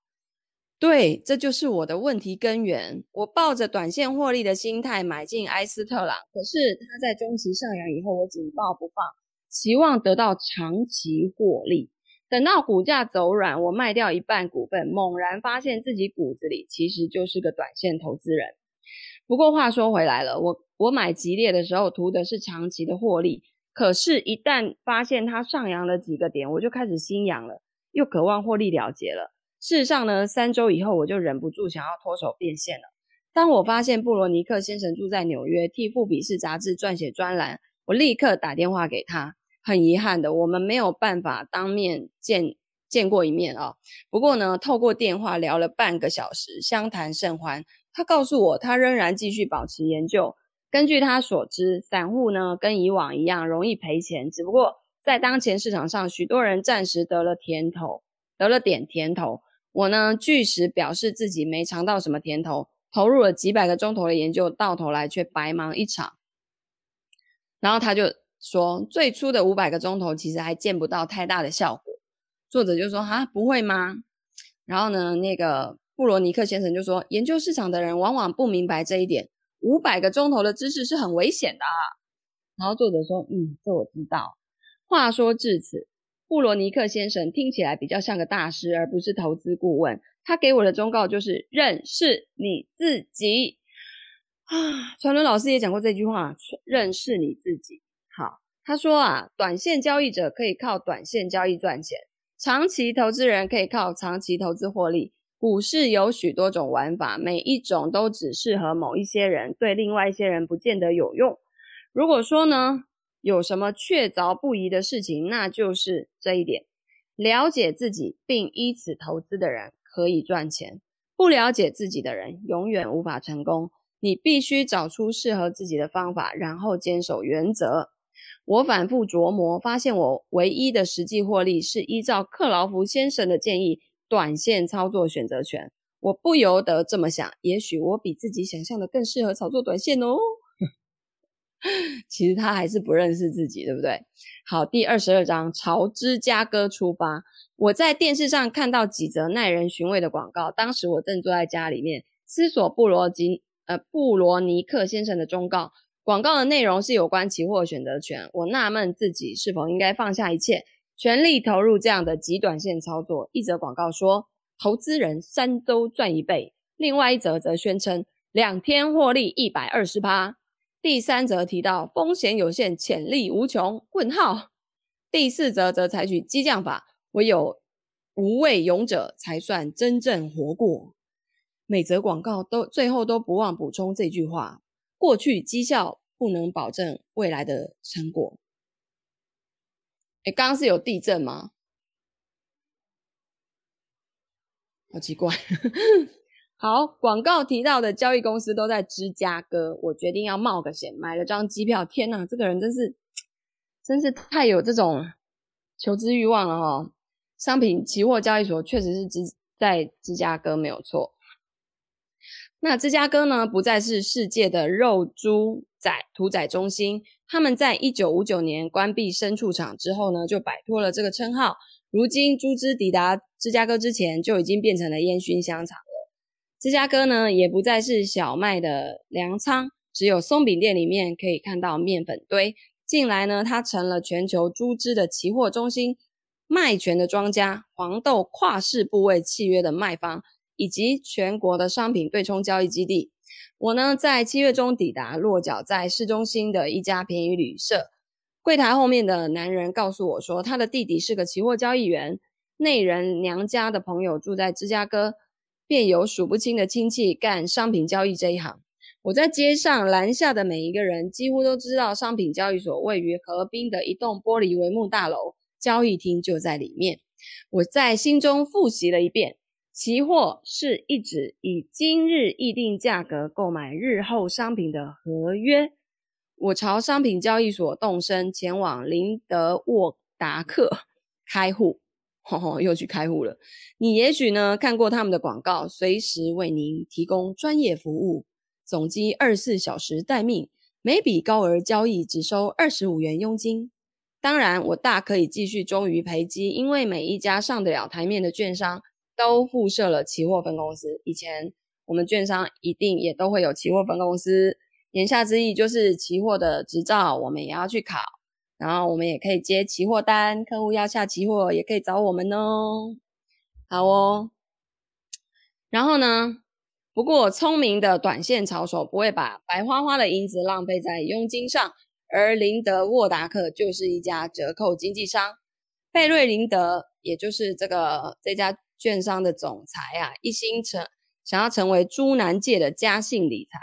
对，这就是我的问题根源。我抱着短线获利的心态买进埃斯特朗，可是它在中期上扬以后，我紧抱不放，期望得到长期获利。等到股价走软，我卖掉一半股份，猛然发现自己骨子里其实就是个短线投资人。不过话说回来了，我我买吉列的时候图的是长期的获利，可是，一旦发现它上扬了几个点，我就开始心痒了，又渴望获利了结了。事实上呢，三周以后我就忍不住想要脱手变现了。当我发现布罗尼克先生住在纽约，替富比士杂志撰写专栏，我立刻打电话给他。很遗憾的，我们没有办法当面见见过一面啊、不过呢，透过电话聊了半个小时，相谈甚欢。他告诉我，他仍然继续保持研究。根据他所知，散户呢跟以往一样容易赔钱，只不过在当前市场上，许多人暂时得了甜头，得了点甜头。我呢，据实表示自己没尝到什么甜头，投入了几百个钟头的研究，到头来却白忙一场。然后他就说，最初的五百个钟头其实还见不到太大的效果。作者就说：“哈，不会吗？”然后呢，那个布罗尼克先生就说：“研究市场的人往往不明白这一点，五百个钟头的知识是很危险的啊。”然后作者说：“嗯，这我知道。”话说至此。布罗尼克先生听起来比较像个大师，而不是投资顾问。他给我的忠告就是认识你自己啊。传伦老师也讲过这句话：认识你自己。好，他说啊，短线交易者可以靠短线交易赚钱，长期投资人可以靠长期投资获利。股市有许多种玩法，每一种都只适合某一些人，对另外一些人不见得有用。如果说呢，有什么确凿不疑的事情，那就是这一点：了解自己并依此投资的人可以赚钱，不了解自己的人永远无法成功。你必须找出适合自己的方法，然后坚守原则。我反复琢磨，发现我唯一的实际获利是依照克劳福先生的建议，短线操作选择权。我不由得这么想：也许我比自己想象的更适合操作短线哦。其实他还是不认识自己，对不对？好，第二十二章，朝芝加哥出发。我在电视上看到几则耐人寻味的广告，当时我正坐在家里面思索布罗吉呃布罗尼克先生的忠告。广告的内容是有关期货选择权。我纳闷自己是否应该放下一切，全力投入这样的极短线操作。一则广告说，投资人三周赚一倍；另外一则则宣称两天获利一百二十趴。第三则提到风险有限，潜力无穷。问号。第四则则采取激将法，唯有无畏勇者才算真正活过。每则广告都最后都不忘补充这句话：过去绩效不能保证未来的成果。诶，刚刚是有地震吗？好奇怪。好，广告提到的交易公司都在芝加哥，我决定要冒个险，买了张机票。天哪，这个人真是，真是太有这种求知欲望了哈！商品期货交易所确实是芝在芝加哥没有错。那芝加哥呢，不再是世界的肉猪仔屠宰中心，他们在一九五九年关闭牲畜场之后呢，就摆脱了这个称号。如今猪只抵达芝加哥之前，就已经变成了烟熏香肠。芝加哥呢，也不再是小麦的粮仓，只有松饼店里面可以看到面粉堆。近来呢，它成了全球猪只的期货中心、麦权的庄家、黄豆跨市部位契约的卖方，以及全国的商品对冲交易基地。我呢，在七月中抵达，落脚在市中心的一家便宜旅社。柜台后面的男人告诉我说，他的弟弟是个期货交易员，内人娘家的朋友住在芝加哥，便有数不清的亲戚干商品交易这一行。我在街上拦下的每一个人，几乎都知道商品交易所位于河滨的一栋玻璃帷幕大楼，交易厅就在里面。我在心中复习了一遍：期货是一纸以今日议定价格购买日后商品的合约。我朝商品交易所动身，前往林德沃达克开户。吼吼，又去开户了。你也许呢看过他们的广告，随时为您提供专业服务。总机二十四小时待命，每笔高额交易只收二十五元佣金。当然，我大可以继续忠于培基，因为每一家上得了台面的券商都附设了期货分公司。以前我们券商一定也都会有期货分公司。言下之意就是期货的执照我们也要去考，然后我们也可以接期货单，客户要下期货也可以找我们哦。好哦，然后呢？不过，聪明的短线操手不会把白花花的银子浪费在佣金上，而林德沃达克就是一家折扣经纪商。贝瑞林德，也就是这个这家券商的总裁啊，一心成想要成为猪男界的嘉信理财。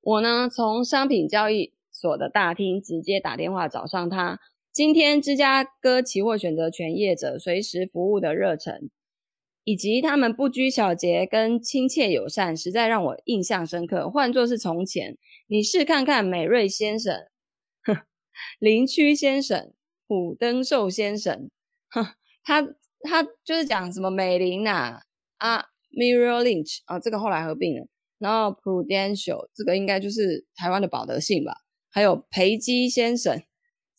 我呢，从商品交易所的大厅直接打电话找上他。今天芝加哥期货选择权业者随时服务的热忱。以及他们不拘小节跟亲切友善，实在让我印象深刻。换作是从前，你试看看美瑞先生、林区先生、虎登寿先生，哼，他他就是讲什么美林呐啊，，Merrill Lynch 啊，这个后来合并了，然后 Prudential 这个应该就是台湾的保德信吧，还有培基先生，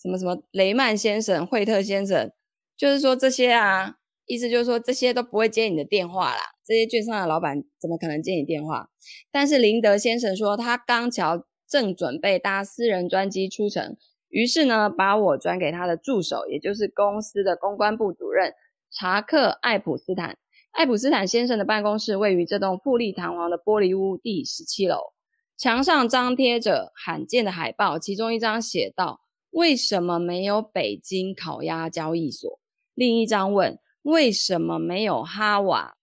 什么什么雷曼先生、惠特先生，就是说这些啊。意思就是说，这些都不会接你的电话啦。这些券商的老板怎么可能接你电话？但是林德先生说，他刚巧正准备搭私人专机出城，于是呢，把我转给他的助手，也就是公司的公关部主任查克·爱普斯坦。爱普斯坦先生的办公室位于这栋富丽堂皇的玻璃屋第十七楼，墙上张贴着罕见的海报，其中一张写道：“为什么没有北京烤鸭交易所？”另一张问。为什么没有哈瓦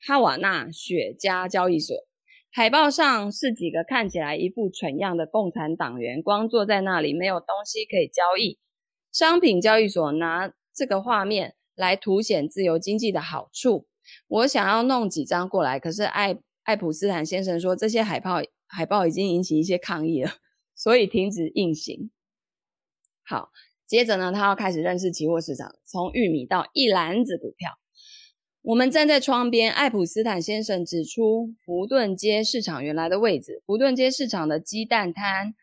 哈瓦那雪茄交易所？海报上是几个看起来一副蠢样的共产党员，光坐在那里，没有东西可以交易。商品交易所拿这个画面来凸显自由经济的好处。我想要弄几张过来，可是艾艾普斯坦先生说，这些海报海报已经引起一些抗议了，所以停止印行。好。接着呢，他要开始认识期货市场，从玉米到一篮子股票。我们站在窗边，艾普斯坦先生指出福顿街市场原来的位置。福顿街市场的鸡蛋摊，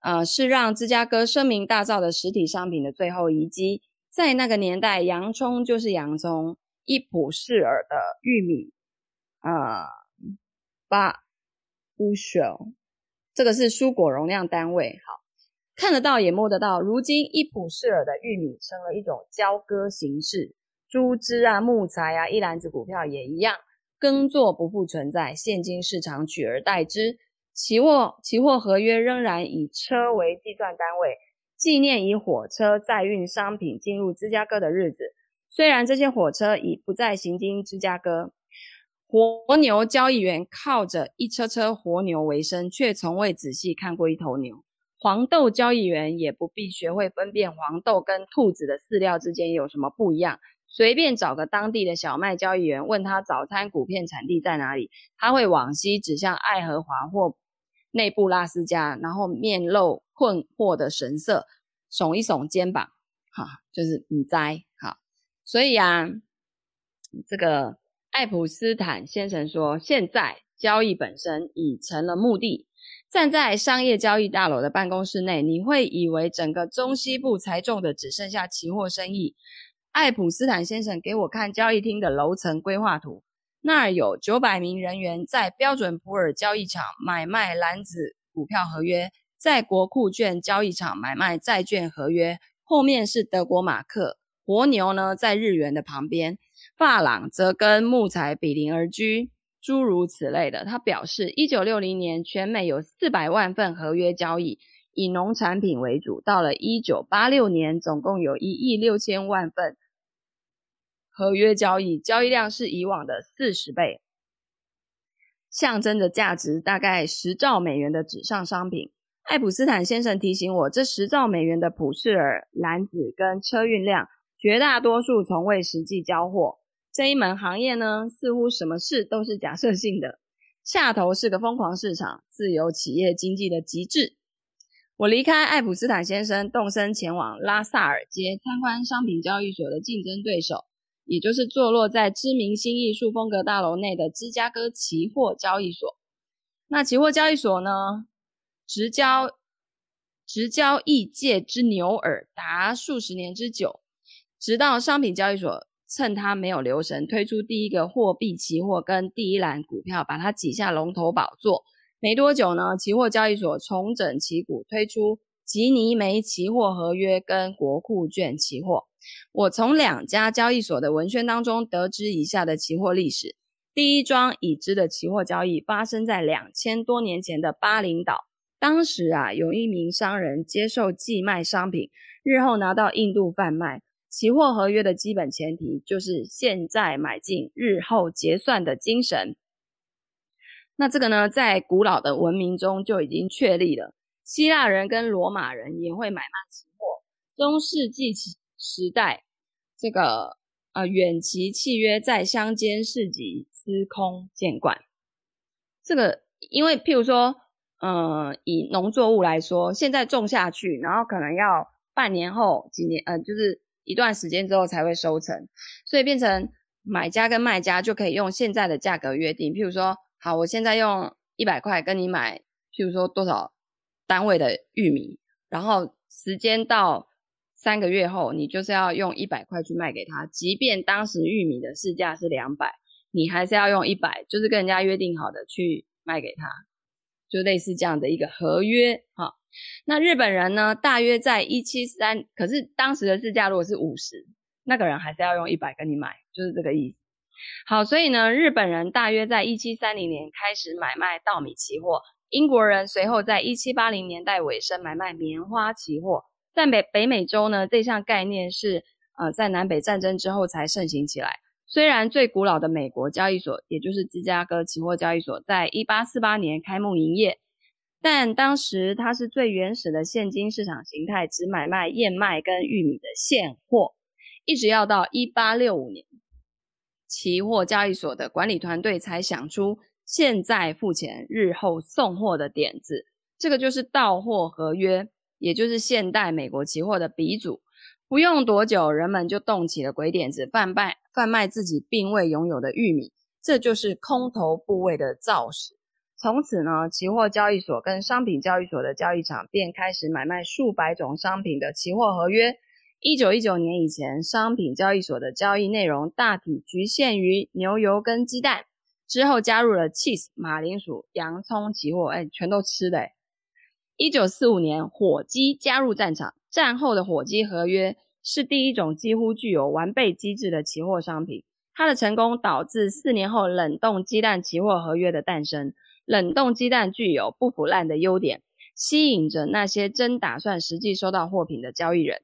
呃，是让芝加哥声名大噪的实体商品的最后遗迹。在那个年代，洋葱就是洋葱，一普士尔的玉米，呃，八乌雪这个是蔬果容量单位。好。看得到也摸得到，如今一普士尔的玉米成了一种交割形式，猪只啊、木材啊，一篮子股票也一样，耕作不复存在，现金市场取而代之，期货期货合约仍然以车为计算单位，纪念以火车载运商品进入芝加哥的日子。虽然这些火车已不再行经芝加哥，活牛交易员靠着一车车活牛为生，却从未仔细看过一头牛。黄豆交易员也不必学会分辨黄豆跟兔子的饲料之间有什么不一样，随便找个当地的小麦交易员，问他早餐谷片产地在哪里，他会往西指向爱荷华或内布拉斯加，然后面露困惑的神色，耸一耸肩膀，哈，就是你栽，好，所以啊，这个爱普斯坦先生说，现在交易本身已成了目的。站在商业交易大楼的办公室内，你会以为整个中西部才种的只剩下期货生意。爱普斯坦先生给我看交易厅的楼层规划图，那儿有九百名人员在标准普尔交易场买卖篮子股票合约，在国库券交易场买卖债券合约。后面是德国马克，活牛呢在日元的旁边，发廊则跟木材比邻而居。诸如此类的，他表示，一九六零年全美有四百万份合约交易，以农产品为主。到了一九八六年，总共有一亿六千万份合约交易，交易量是以往的四十倍，象征着价值大概十兆美元的纸上商品。爱普斯坦先生提醒我，这十兆美元的普氏尔篮子跟车运量，绝大多数从未实际交货。这一门行业呢，似乎什么事都是假设性的。下头是个疯狂市场，自由企业经济的极致。我离开爱普斯坦先生，动身前往拉萨尔街参观商品交易所的竞争对手，也就是坐落在知名新艺术风格大楼内的芝加哥期货交易所。那期货交易所呢，直交直交易界之牛耳达数十年之久，直到商品交易所。趁他没有留神，推出第一个货币期货跟第一篮股票，把它挤下龙头宝座。没多久呢，期货交易所重整旗鼓，推出吉尼梅期货合约跟国库券期货。我从两家交易所的文宣当中得知以下的期货历史：第一桩已知的期货交易发生在两千多年前的巴林岛。当时啊，有一名商人接受寄卖商品，日后拿到印度贩卖。期货合约的基本前提就是现在买进，日后结算的精神。那这个呢，在古老的文明中就已经确立了。希腊人跟罗马人也会买卖期货。中世纪时代，这个呃远期契约在乡间市集司空见惯。这个因为譬如说，呃，以农作物来说，现在种下去，然后可能要半年后几年，呃，就是。一段时间之后才会收成，所以变成买家跟卖家就可以用现在的价格约定。譬如说，好，我现在用一百块跟你买，譬如说多少单位的玉米，然后时间到三个月后，你就是要用一百块去卖给他，即便当时玉米的市价是两百，你还是要用一百，就是跟人家约定好的去卖给他，就类似这样的一个合约，哈。那日本人呢？大约在一七三，可是当时的市价如果是五十，那个人还是要用一百跟你买，就是这个意思。好，所以呢，日本人大约在一七三零年开始买卖稻米期货，英国人随后在一七八零年代尾声买卖棉花期货。在北北美洲呢，这项概念是呃在南北战争之后才盛行起来。虽然最古老的美国交易所，也就是芝加哥期货交易所，在一八四八年开幕营业。但当时它是最原始的现金市场形态，只买卖燕麦跟玉米的现货，一直要到一八六五年，期货交易所的管理团队才想出现在付钱，日后送货的点子。这个就是到货合约，也就是现代美国期货的鼻祖。不用多久，人们就动起了鬼点子，贩卖贩卖自己并未拥有的玉米，这就是空头部位的造势。从此呢，期货交易所跟商品交易所的交易场便开始买卖数百种商品的期货合约。一九一九年以前，商品交易所的交易内容大体局限于牛油跟鸡蛋，之后加入了 cheese、马铃薯、洋葱期货，哎，全都吃的。一九四五年，火鸡加入战场，战后的火鸡合约是第一种几乎具有完备机制的期货商品。它的成功导致四年后冷冻鸡蛋期货合约的诞生。冷冻鸡蛋具有不腐烂的优点，吸引着那些真打算实际收到货品的交易人。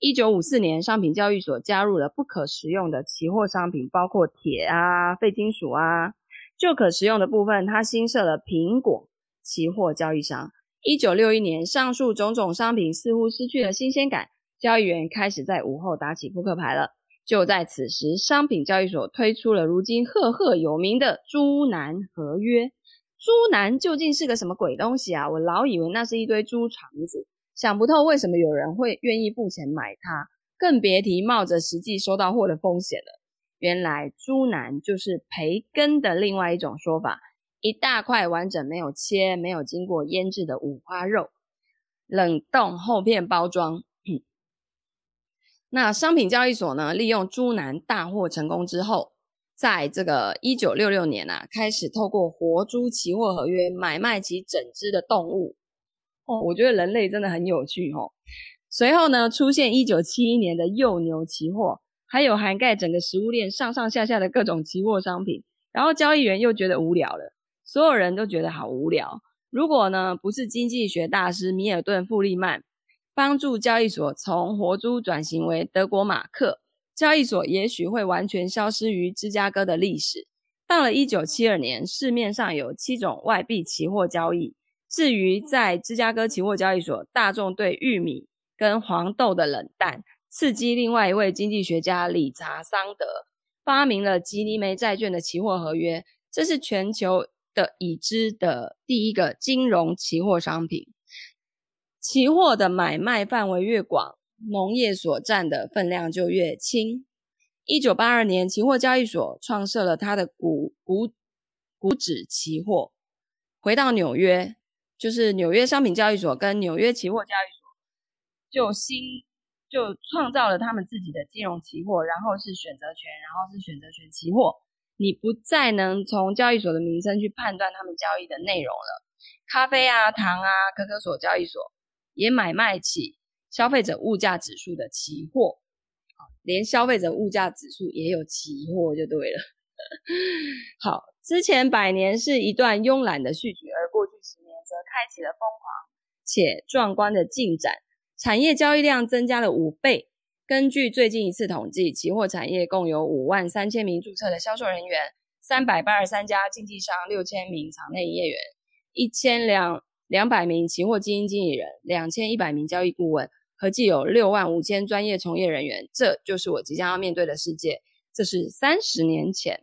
一九五四年，商品交易所加入了不可食用的期货商品，包括铁啊、废金属啊。就可食用的部分，它新设了苹果期货交易商。一九六一年，上述种种商品似乎失去了新鲜感，交易员开始在午后打起扑克牌了。就在此时，商品交易所推出了如今赫赫有名的猪腩合约。猪腩究竟是个什么鬼东西啊？我老以为那是一堆猪肠子，想不透为什么有人会愿意付钱买它，更别提冒着实际收到货的风险了。原来猪腩就是培根的另外一种说法，一大块完整没有切、没有经过腌制的五花肉，冷冻厚片包装。那商品交易所呢，利用猪腩大获成功之后。在这个一九六六年啊，开始透过活猪期货合约买卖起整只的动物。哦，我觉得人类真的很有趣哦。随后呢，出现一九七一年的幼牛期货，还有涵盖整个食物链上上下下的各种期货商品。然后交易员又觉得无聊了，所有人都觉得好无聊。如果呢不是经济学大师米尔顿·富利曼帮助交易所从活猪转型为德国马克，交易所也许会完全消失于芝加哥的历史。到了一九七二年，市面上有七种外币期货交易。至于在芝加哥期货交易所，大众对玉米跟黄豆的冷淡，刺激另外一位经济学家理查桑德发明了吉尼梅债券的期货合约。这是全球的已知的第一个金融期货商品。期货的买卖范围越广，农业所占的分量就越轻。一九八二年，期货交易所创设了它的股股股指期货。回到纽约，就是纽约商品交易所跟纽约期货交易所，就新就创造了他们自己的金融期货，然后是选择权，然后是选择权期货。你不再能从交易所的名称去判断他们交易的内容了。咖啡啊、糖啊、可可所交易所也买卖起消费者物价指数的期货。连消费者物价指数也有期货就对了。好，之前百年是一段慵懒的序曲，而过去十年则开启了疯狂且壮观的进展。产业交易量增加了五倍。根据最近一次统计，期货产业共有五万三千名注册的销售人员，三百八十三家经纪商，六千名场内营业员，一千两两百名期货基金经理人，两千一百名交易顾问。合计有六万五千专业从业人员，这就是我即将要面对的世界。这是三十年前，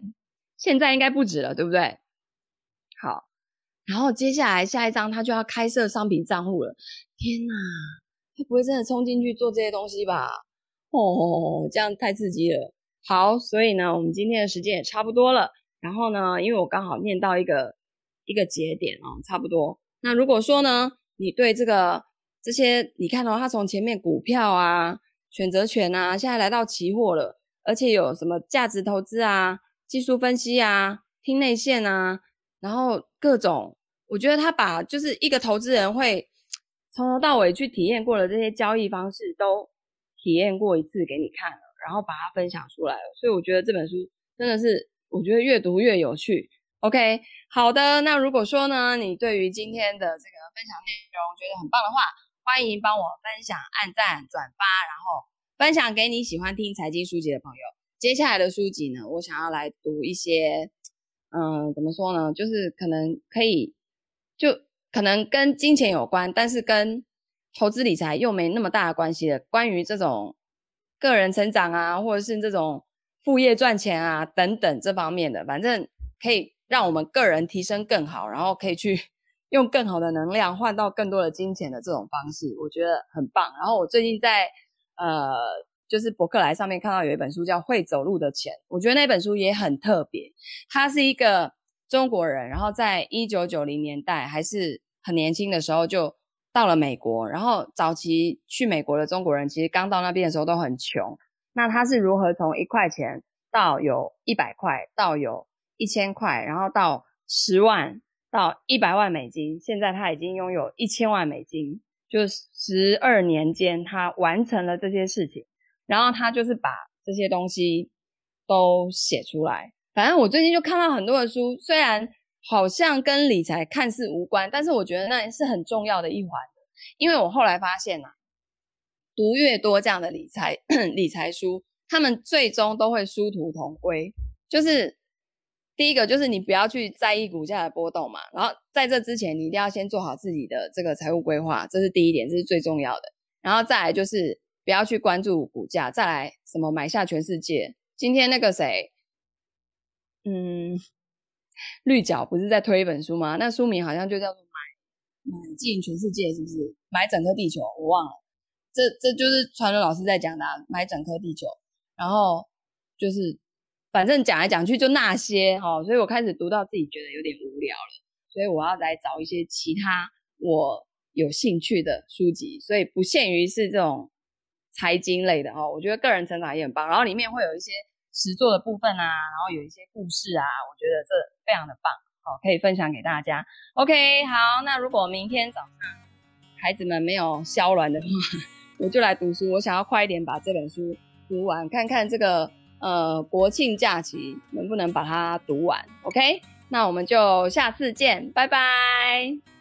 现在应该不止了，对不对？好，然后接下来下一章他就要开设商品账户了。天哪，他不会真的冲进去做这些东西吧？哦，这样太刺激了。好，所以呢，我们今天的时间也差不多了。然后呢，因为我刚好念到一个一个节点哦，差不多。那如果说呢，你对这个。这些你看到，他从前面股票啊、选择权啊，现在来到期货了，而且有什么价值投资啊、技术分析啊、听内线啊，然后各种，我觉得他把就是一个投资人会从头到尾去体验过的这些交易方式都体验过一次给你看了，然后把它分享出来了，所以我觉得这本书真的是，我觉得越读越有趣。OK，好的，那如果说呢，你对于今天的这个分享内容觉得很棒的话，欢迎帮我分享、按赞、转发，然后分享给你喜欢听财经书籍的朋友。接下来的书籍呢，我想要来读一些，嗯，怎么说呢？就是可能可以，就可能跟金钱有关，但是跟投资理财又没那么大的关系的。关于这种个人成长啊，或者是这种副业赚钱啊等等这方面的，反正可以让我们个人提升更好，然后可以去。用更好的能量换到更多的金钱的这种方式，我觉得很棒。然后我最近在呃，就是博客来上面看到有一本书叫《会走路的钱》，我觉得那本书也很特别。他是一个中国人，然后在一九九零年代还是很年轻的时候就到了美国。然后早期去美国的中国人其实刚到那边的时候都很穷。那他是如何从一块钱到有一百块，到有一千块，然后到十万？到一百万美金，现在他已经拥有一千万美金，就十二年间他完成了这些事情，然后他就是把这些东西都写出来。反正我最近就看到很多的书，虽然好像跟理财看似无关，但是我觉得那是很重要的一环。因为我后来发现呐、啊，读越多这样的理财 理财书，他们最终都会殊途同归，就是。第一个就是你不要去在意股价的波动嘛，然后在这之前你一定要先做好自己的这个财务规划，这是第一点，这是最重要的。然后再来就是不要去关注股价，再来什么买下全世界。今天那个谁，嗯，绿角不是在推一本书吗？那书名好像就叫做买买进全世界，是不是？买整颗地球，我忘了。这这就是传伦老师在讲的，买整颗地球，然后就是。反正讲来讲去就那些哈，所以我开始读到自己觉得有点无聊了，所以我要来找一些其他我有兴趣的书籍，所以不限于是这种财经类的哦。我觉得个人成长也很棒，然后里面会有一些实作的部分啊，然后有一些故事啊，我觉得这非常的棒，好，可以分享给大家。OK，好，那如果明天早上孩子们没有消卵的话，我就来读书，我想要快一点把这本书读完，看看这个。呃，国庆假期能不能把它读完？OK，那我们就下次见，拜拜。